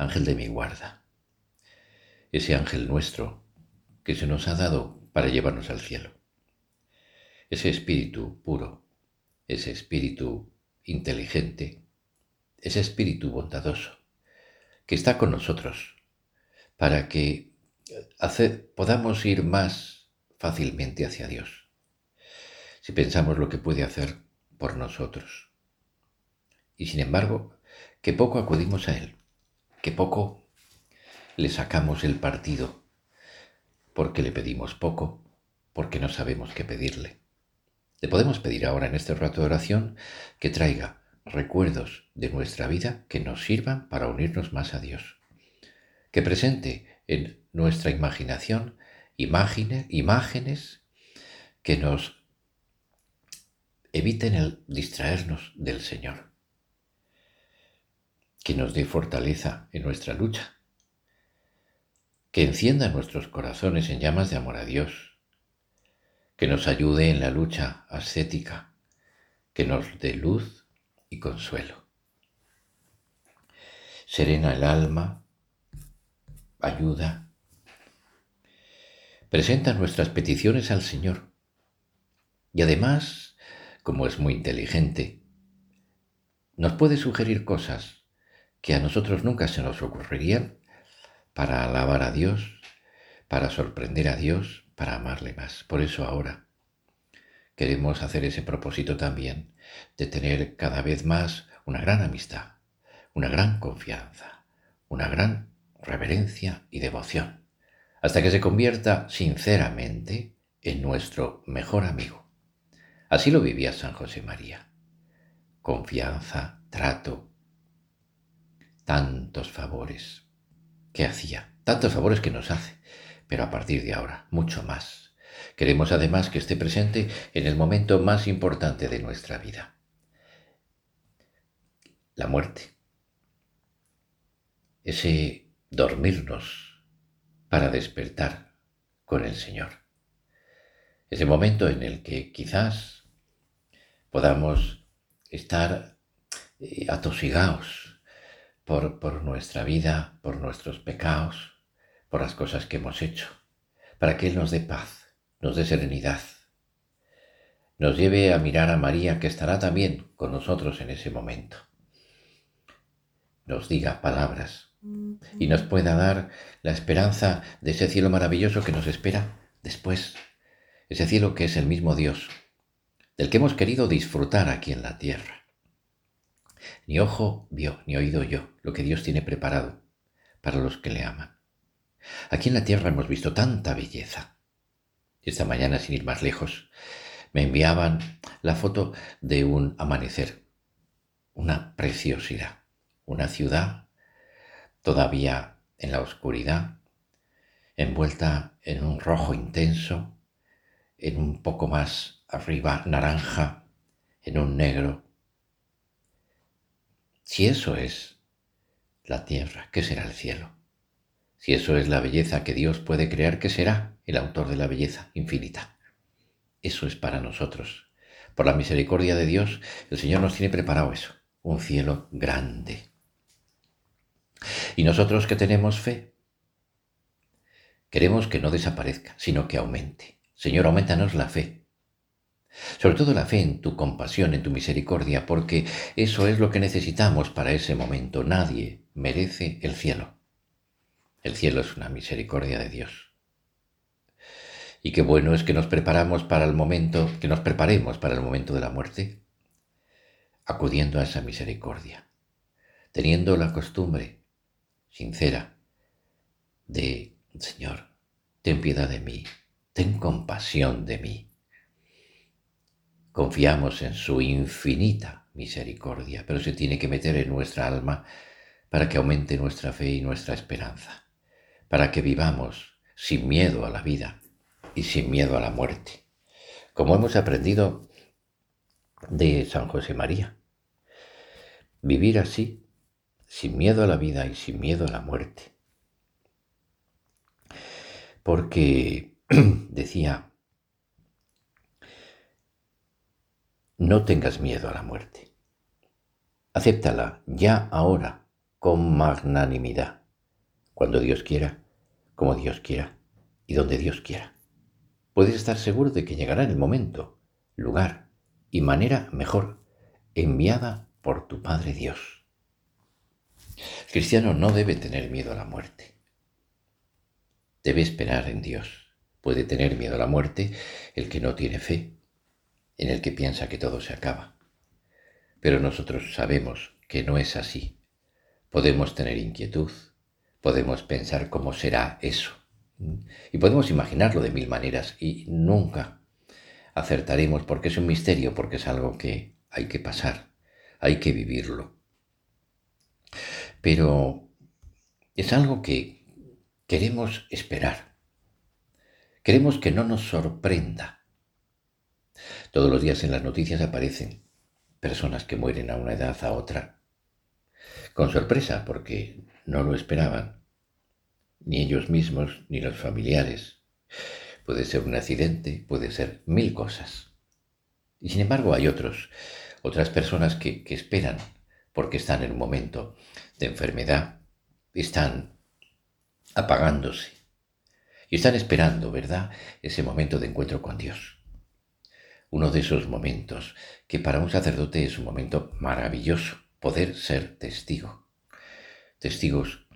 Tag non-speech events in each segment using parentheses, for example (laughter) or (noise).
ángel de mi guarda, ese ángel nuestro que se nos ha dado para llevarnos al cielo, ese espíritu puro, ese espíritu inteligente, ese espíritu bondadoso que está con nosotros para que podamos ir más fácilmente hacia Dios, si pensamos lo que puede hacer por nosotros. Y sin embargo, que poco acudimos a Él que poco le sacamos el partido, porque le pedimos poco, porque no sabemos qué pedirle. Le podemos pedir ahora en este rato de oración que traiga recuerdos de nuestra vida que nos sirvan para unirnos más a Dios, que presente en nuestra imaginación imágenes, imágenes que nos eviten el distraernos del Señor que nos dé fortaleza en nuestra lucha, que encienda nuestros corazones en llamas de amor a Dios, que nos ayude en la lucha ascética, que nos dé luz y consuelo. Serena el alma, ayuda. Presenta nuestras peticiones al Señor. Y además, como es muy inteligente, nos puede sugerir cosas que a nosotros nunca se nos ocurrirían para alabar a Dios, para sorprender a Dios, para amarle más. Por eso ahora queremos hacer ese propósito también de tener cada vez más una gran amistad, una gran confianza, una gran reverencia y devoción, hasta que se convierta sinceramente en nuestro mejor amigo. Así lo vivía San José María. Confianza, trato, tantos favores que hacía, tantos favores que nos hace, pero a partir de ahora, mucho más. Queremos además que esté presente en el momento más importante de nuestra vida, la muerte. Ese dormirnos para despertar con el Señor. Ese momento en el que quizás podamos estar eh, atosigados por, nuestra vida, por nuestros pecados, por las cosas que hemos hecho, para que Él nos dé paz, nos dé serenidad, nos lleve a mirar a María que estará también con nosotros en ese momento, nos diga palabras y nos pueda dar la esperanza de ese cielo maravilloso que nos espera después, ese cielo que es el mismo Dios, del que hemos querido disfrutar aquí en la tierra. Ni ojo vio, ni oído yo lo que Dios tiene preparado para los que le aman. Aquí en la tierra hemos visto tanta belleza. Esta mañana, sin ir más lejos, me enviaban la foto de un amanecer, una preciosidad, una ciudad todavía en la oscuridad, envuelta en un rojo intenso, en un poco más arriba naranja, en un negro, si eso es la tierra, ¿qué será el cielo? Si eso es la belleza que Dios puede crear, ¿qué será el autor de la belleza infinita? Eso es para nosotros. Por la misericordia de Dios, el Señor nos tiene preparado eso, un cielo grande. Y nosotros que tenemos fe, queremos que no desaparezca, sino que aumente. Señor, aumentanos la fe, sobre todo la fe en tu compasión, en tu misericordia, porque eso es lo que necesitamos para ese momento. Nadie merece el cielo. El cielo es una misericordia de Dios. Y qué bueno es que nos preparamos para el momento, que nos preparemos para el momento de la muerte, acudiendo a esa misericordia, teniendo la costumbre sincera de, Señor, ten piedad de mí, ten compasión de mí Confiamos en su infinita misericordia, pero se tiene que meter en nuestra alma para que aumente nuestra fe y nuestra esperanza, para que vivamos sin miedo a la vida y sin miedo a la muerte, como hemos aprendido de San José María. Vivir así, sin miedo a la vida y sin miedo a la muerte. Porque (clears throat) decía, no tengas miedo a la muerte. Acéptala ya ahora con magnanimidad, cuando Dios quiera, como Dios quiera y donde Dios quiera. Puedes estar seguro de que llegará el momento, lugar y manera mejor, enviada por tu Padre Dios. Cristiano no debe tener miedo a la muerte. Debe esperar en Dios. Puede tener miedo a la muerte el que no tiene fe, en el que piensa que todo se acaba. Pero nosotros sabemos que no es así. Podemos tener inquietud, podemos pensar cómo será eso. Y podemos imaginarlo de mil maneras y nunca acertaremos porque es un misterio, porque es algo que hay que pasar, hay que vivirlo. Pero es algo que queremos esperar. Queremos que no nos sorprenda. Todos los días en las noticias aparecen personas que mueren a una edad a otra, con sorpresa porque no lo esperaban, ni ellos mismos ni los familiares. Puede ser un accidente, puede ser mil cosas. Y sin embargo hay otros, otras personas que, que esperan porque están en un momento de enfermedad, están apagándose y están esperando, ¿verdad?, ese momento de encuentro con Dios. Uno de esos momentos que para un sacerdote es un momento maravilloso, poder ser testigo. Testigos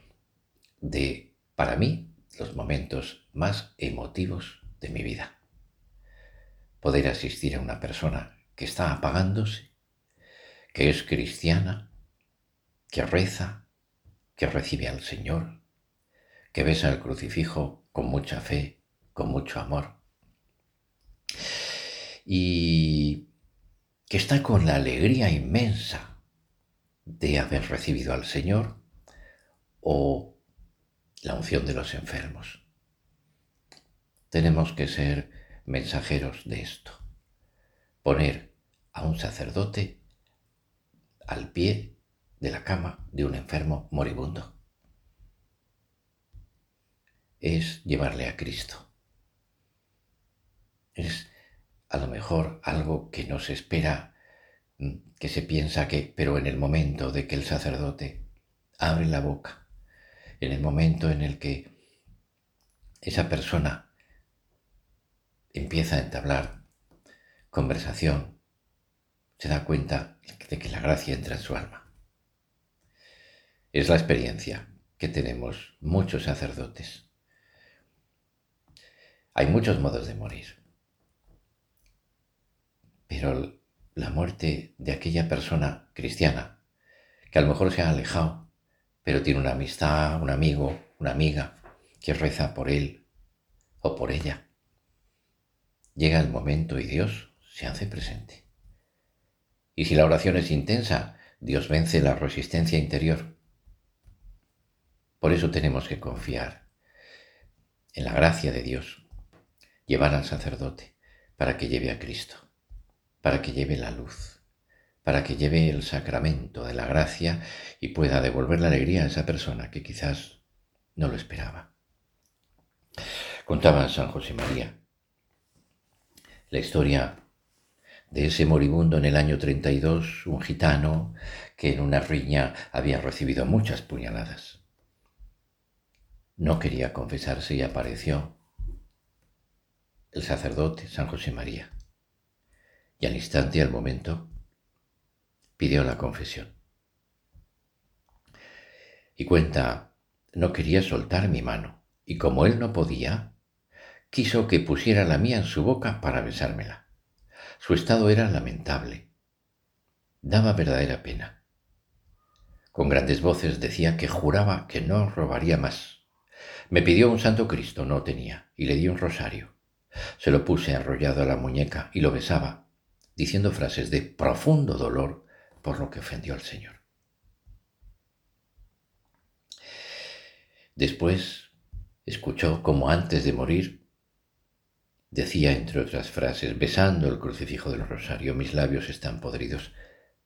de, para mí, los momentos más emotivos de mi vida. Poder asistir a una persona que está apagándose, que es cristiana, que reza, que recibe al Señor, que besa el crucifijo con mucha fe, con mucho amor, y que está con la alegría inmensa de haber recibido al Señor o la unción de los enfermos. Tenemos que ser mensajeros de esto, poner a un sacerdote al pie de la cama de un enfermo moribundo. Es llevarle a Cristo. Es a lo mejor algo que no se espera, mm, que se piensa que, pero en el momento de que el sacerdote abre la boca, en el momento en el que esa persona empieza a entablar conversación, se da cuenta de que la gracia entra en su alma. Es la experiencia que tenemos muchos sacerdotes. Hay muchos modos de morir, pero la muerte de aquella persona cristiana, que a lo mejor se ha alejado, pero tiene una amistad, un amigo, una amiga que reza por él o por ella, llega el momento y Dios se hace presente. Y si la oración es intensa, Dios vence la resistencia interior. Por eso tenemos que confiar en la gracia de Dios, llevar al sacerdote para que lleve a Cristo, para que lleve la luz, para que lleve el sacramento de la gracia y pueda devolver la alegría a esa persona que quizás no lo esperaba. Contaba San José María la historia de ese moribundo en el año 32, un gitano que en una riña había recibido muchas puñaladas. No quería confesarse y apareció el sacerdote San José María. Al instante, al momento, pidió la confesión. Y cuenta, no quería soltar mi mano, y como él no podía, quiso que pusiera la mía en su boca para besármela. Su estado era lamentable. Daba verdadera pena. Con grandes voces decía que juraba que no robaría más. Me pidió un santo Cristo, no tenía, y le di un rosario. Se lo puse arrollado a la muñeca y lo besaba, diciendo frases de profundo dolor por lo que ofendió al Señor. Después escuchó como antes de morir decía entre otras frases, besando el crucifijo del rosario, mis labios están podridos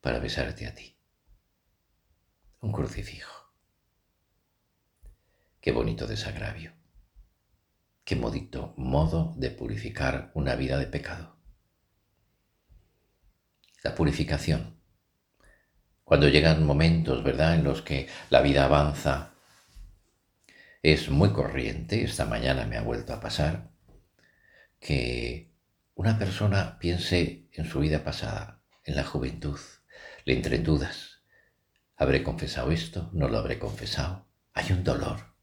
para besarte a ti. Un crucifijo. Qué bonito desagravio. Qué modito modo de purificar una vida de pecado. Purificación. Cuando llegan momentos, ¿verdad?, en los que la vida avanza, es muy corriente, esta mañana me ha vuelto a pasar, que una persona piense en su vida pasada, en la juventud, le entre dudas. ¿Habré confesado esto? ¿No lo habré confesado? Hay un dolor.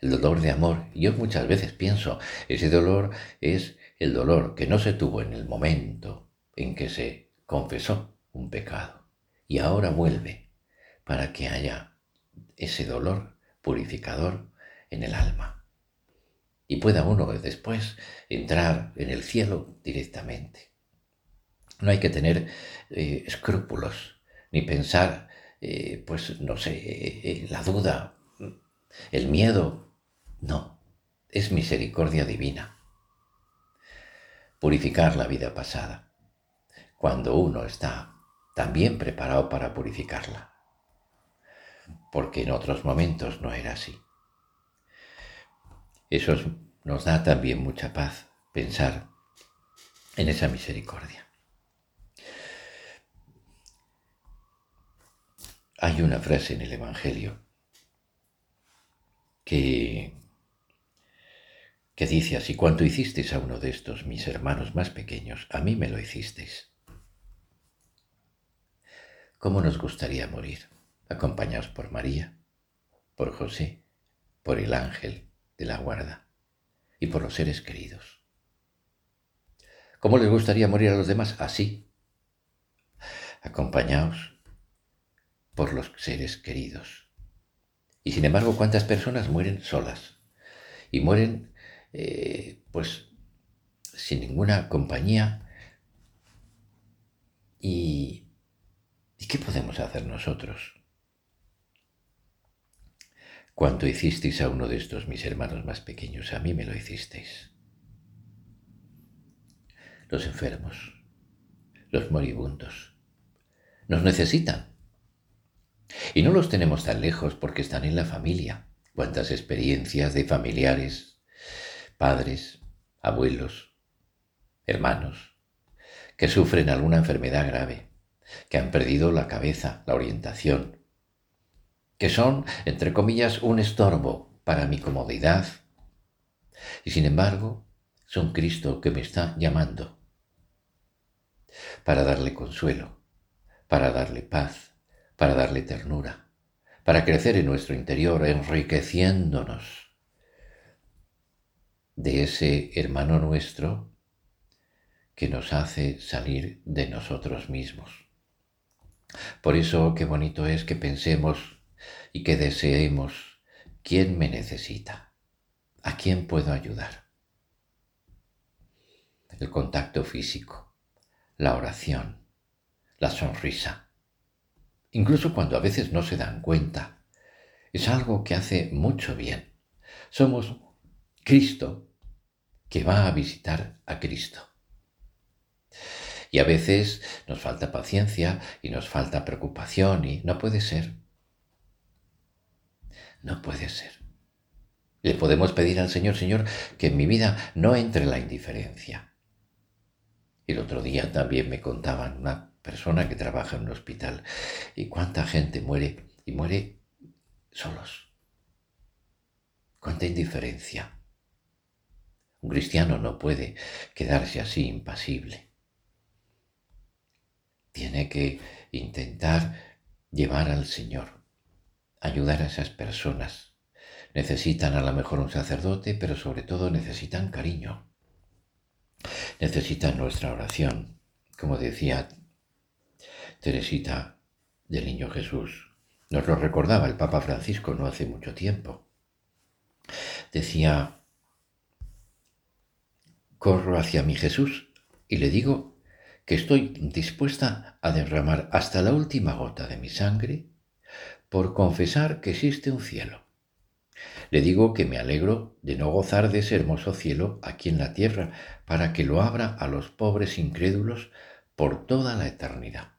El dolor de amor. Yo muchas veces pienso, ese dolor es el dolor que no se tuvo en el momento en que se confesó un pecado. Y ahora vuelve para que haya ese dolor purificador en el alma y pueda uno después entrar en el cielo directamente. No hay que tener eh, escrúpulos, ni pensar, eh, pues no sé, eh, la duda, el miedo. No, es misericordia divina. Purificar la vida pasada, cuando uno está también preparado para purificarla, porque en otros momentos no era así. Eso nos da también mucha paz pensar en esa misericordia. Hay una frase en el Evangelio que, que dice así, cuanto hicisteis a uno de estos mis hermanos más pequeños, a mí me lo hicisteis. ¿Cómo nos gustaría morir? Acompañados por María, por José, por el ángel, de la guarda y por los seres queridos. ¿Cómo les gustaría morir a los demás? Así, acompañados por los seres queridos. Y sin embargo, ¿cuántas personas mueren solas? Y mueren, eh, pues, sin ninguna compañía. ¿Y, ¿Y qué podemos hacer nosotros? Cuanto hicisteis a uno de estos mis hermanos más pequeños, a mí me lo hicisteis. Los enfermos, los moribundos, nos necesitan. Y no los tenemos tan lejos porque están en la familia. Cuántas experiencias de familiares, padres, abuelos, hermanos, que sufren alguna enfermedad grave, que han perdido la cabeza, la orientación, que son, entre comillas, un estorbo para mi comodidad. Y sin embargo, son Cristo que me está llamando para darle consuelo, para darle paz, para darle ternura, para crecer en nuestro interior, enriqueciéndonos de ese hermano nuestro que nos hace salir de nosotros mismos. Por eso qué bonito es que pensemos y que deseemos quién me necesita, a quién puedo ayudar. El contacto físico, la oración, la sonrisa, incluso cuando a veces no se dan cuenta, es algo que hace mucho bien. Somos Cristo que va a visitar a Cristo. Y a veces nos falta paciencia y nos falta preocupación y no puede ser. No puede ser. Le podemos pedir al Señor, Señor, que en mi vida no entre la indiferencia. El otro día también me contaban una persona que trabaja en un hospital y cuánta gente muere y muere solos. Cuánta indiferencia. Un cristiano no puede quedarse así impasible. Tiene que intentar llevar al Señor ayudar a esas personas. Necesitan a lo mejor un sacerdote, pero sobre todo necesitan cariño. Necesitan nuestra oración, como decía Teresita del Niño Jesús. Nos lo recordaba el Papa Francisco no hace mucho tiempo. Decía, corro hacia mi Jesús y le digo que estoy dispuesta a derramar hasta la última gota de mi sangre por confesar que existe un cielo Le digo que me alegro de no gozar de ese hermoso cielo aquí en la tierra, para que lo abra a los pobres incrédulos por toda la eternidad.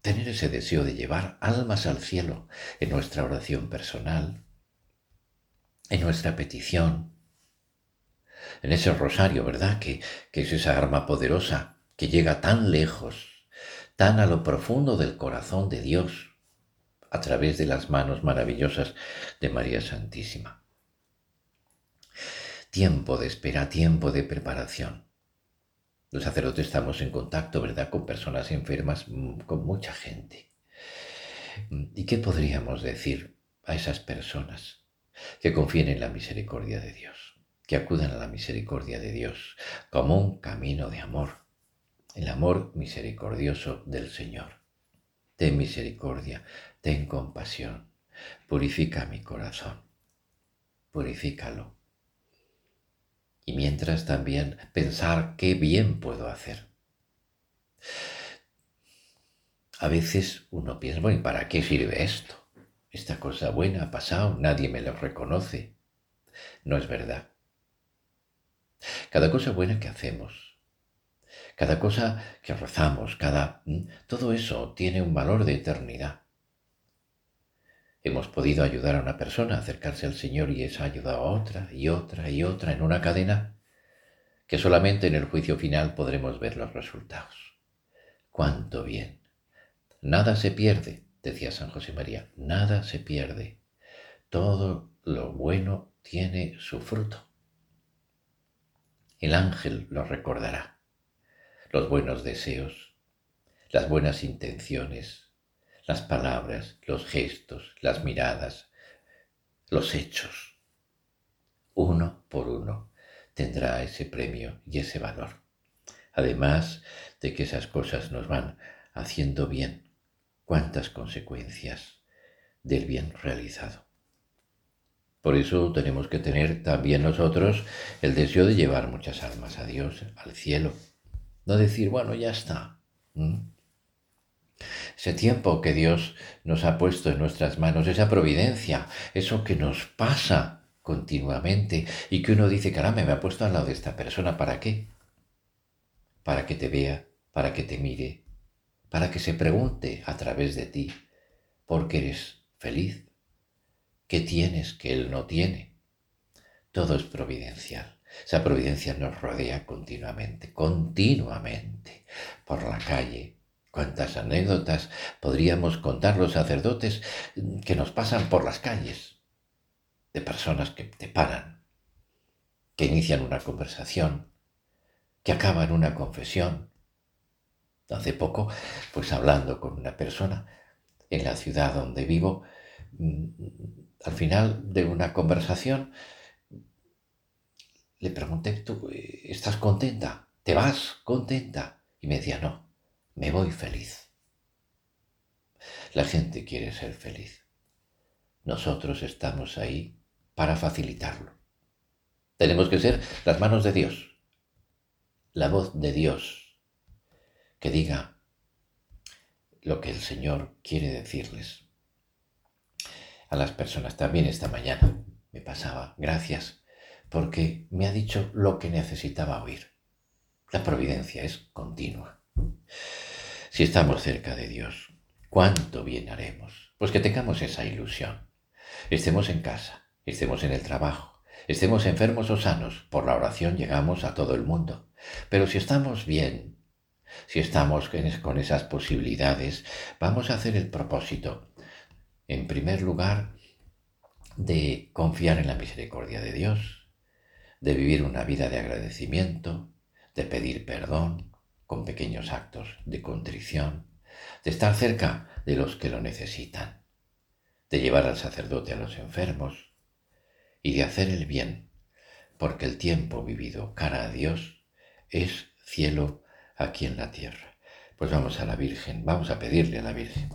Tener ese deseo de llevar almas al cielo en nuestra oración personal, en nuestra petición, en ese rosario, ¿verdad? Que, que es esa arma poderosa que llega tan lejos, tan a lo profundo del corazón de Dios, a través de las manos maravillosas de María Santísima. Tiempo de espera, tiempo de preparación. Los sacerdotes estamos en contacto, ¿verdad?, con personas enfermas, mm, con mucha gente. ¿Y qué podríamos decir a esas personas que confíen en la misericordia de Dios, que acudan a la misericordia de Dios como un camino de amor, el amor misericordioso del Señor? Ten misericordia, ten compasión, purifica mi corazón, purifícalo. Y mientras también pensar qué bien puedo hacer. A veces uno piensa, bueno, ¿y para qué sirve esto? Esta cosa buena ha pasado, nadie me lo reconoce. No es verdad. Cada cosa buena que hacemos, cada cosa que rezamos, cada todo eso tiene un valor de eternidad. Hemos podido ayudar a una persona a acercarse al Señor y esa ha ayudado a otra y otra y otra en una cadena que solamente en el juicio final podremos ver los resultados. ¡Cuánto bien! Nada se pierde, decía San José María, nada se pierde. Todo lo bueno tiene su fruto. El ángel lo recordará. Los buenos deseos, las buenas intenciones, las palabras, los gestos, las miradas, los hechos. Uno por uno tendrá ese premio y ese valor. Además de que esas cosas nos van haciendo bien, cuántas consecuencias del bien realizado. Por eso tenemos que tener también nosotros el deseo de llevar muchas almas a Dios, al cielo. No decir, bueno, ya está. Ese tiempo que Dios nos ha puesto en nuestras manos, esa providencia, eso que nos pasa continuamente y que uno dice, caramba, me ha puesto al lado de esta persona, ¿para qué? Para que te vea, para que te mire, para que se pregunte a través de ti, por qué eres feliz, qué tienes que él no tiene. Todo es providencial. Esa providencia nos rodea continuamente, continuamente, por la calle, Cuántas anécdotas podríamos contar los sacerdotes que nos pasan por las calles, de personas que te paran, que inician una conversación, que acaban una confesión. Hace poco, pues hablando con una persona en la ciudad donde vivo, mm, al final de una conversación, le pregunté, ¿tú eh, estás contenta? ¿Te vas contenta? Y me decía, no, me voy feliz. La gente quiere ser feliz. Nosotros estamos ahí para facilitarlo. Tenemos que ser las manos de Dios, la voz de Dios, que diga lo que el Señor quiere decirles a las personas. También esta mañana me pasaba, gracias, porque me ha dicho lo que necesitaba oír. La providencia es continua. Si estamos cerca de Dios, ¿cuánto bien haremos? Pues que tengamos esa ilusión. Estemos en casa, estemos en el trabajo, estemos enfermos o sanos, por la oración llegamos a todo el mundo. Pero si estamos bien, si estamos con esas posibilidades, vamos a hacer el propósito, en primer lugar, de confiar en la misericordia de Dios, de vivir una vida de agradecimiento, de pedir perdón, con pequeños actos de contrición, de estar cerca de los que lo necesitan, de llevar al sacerdote a los enfermos y de hacer el bien, porque el tiempo vivido cara a Dios es cielo aquí en la tierra. Pues vamos a la Virgen, vamos a pedirle a la Virgen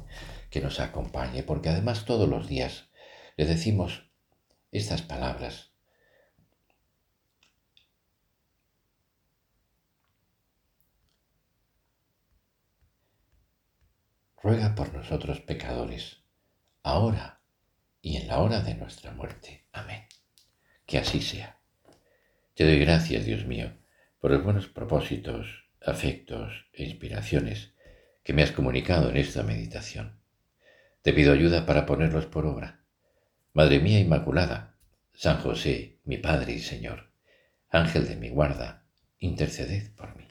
que nos acompañe, porque además todos los días le decimos estas palabras ruega por nosotros pecadores, ahora y en la hora de nuestra muerte. Amén. Que así sea. Te doy gracias, Dios mío, por los buenos propósitos, afectos e inspiraciones que me has comunicado en esta meditación. Te pido ayuda para ponerlos por obra. Madre mía Inmaculada, San José, mi Padre y Señor, Ángel de mi guarda, interceded por mí.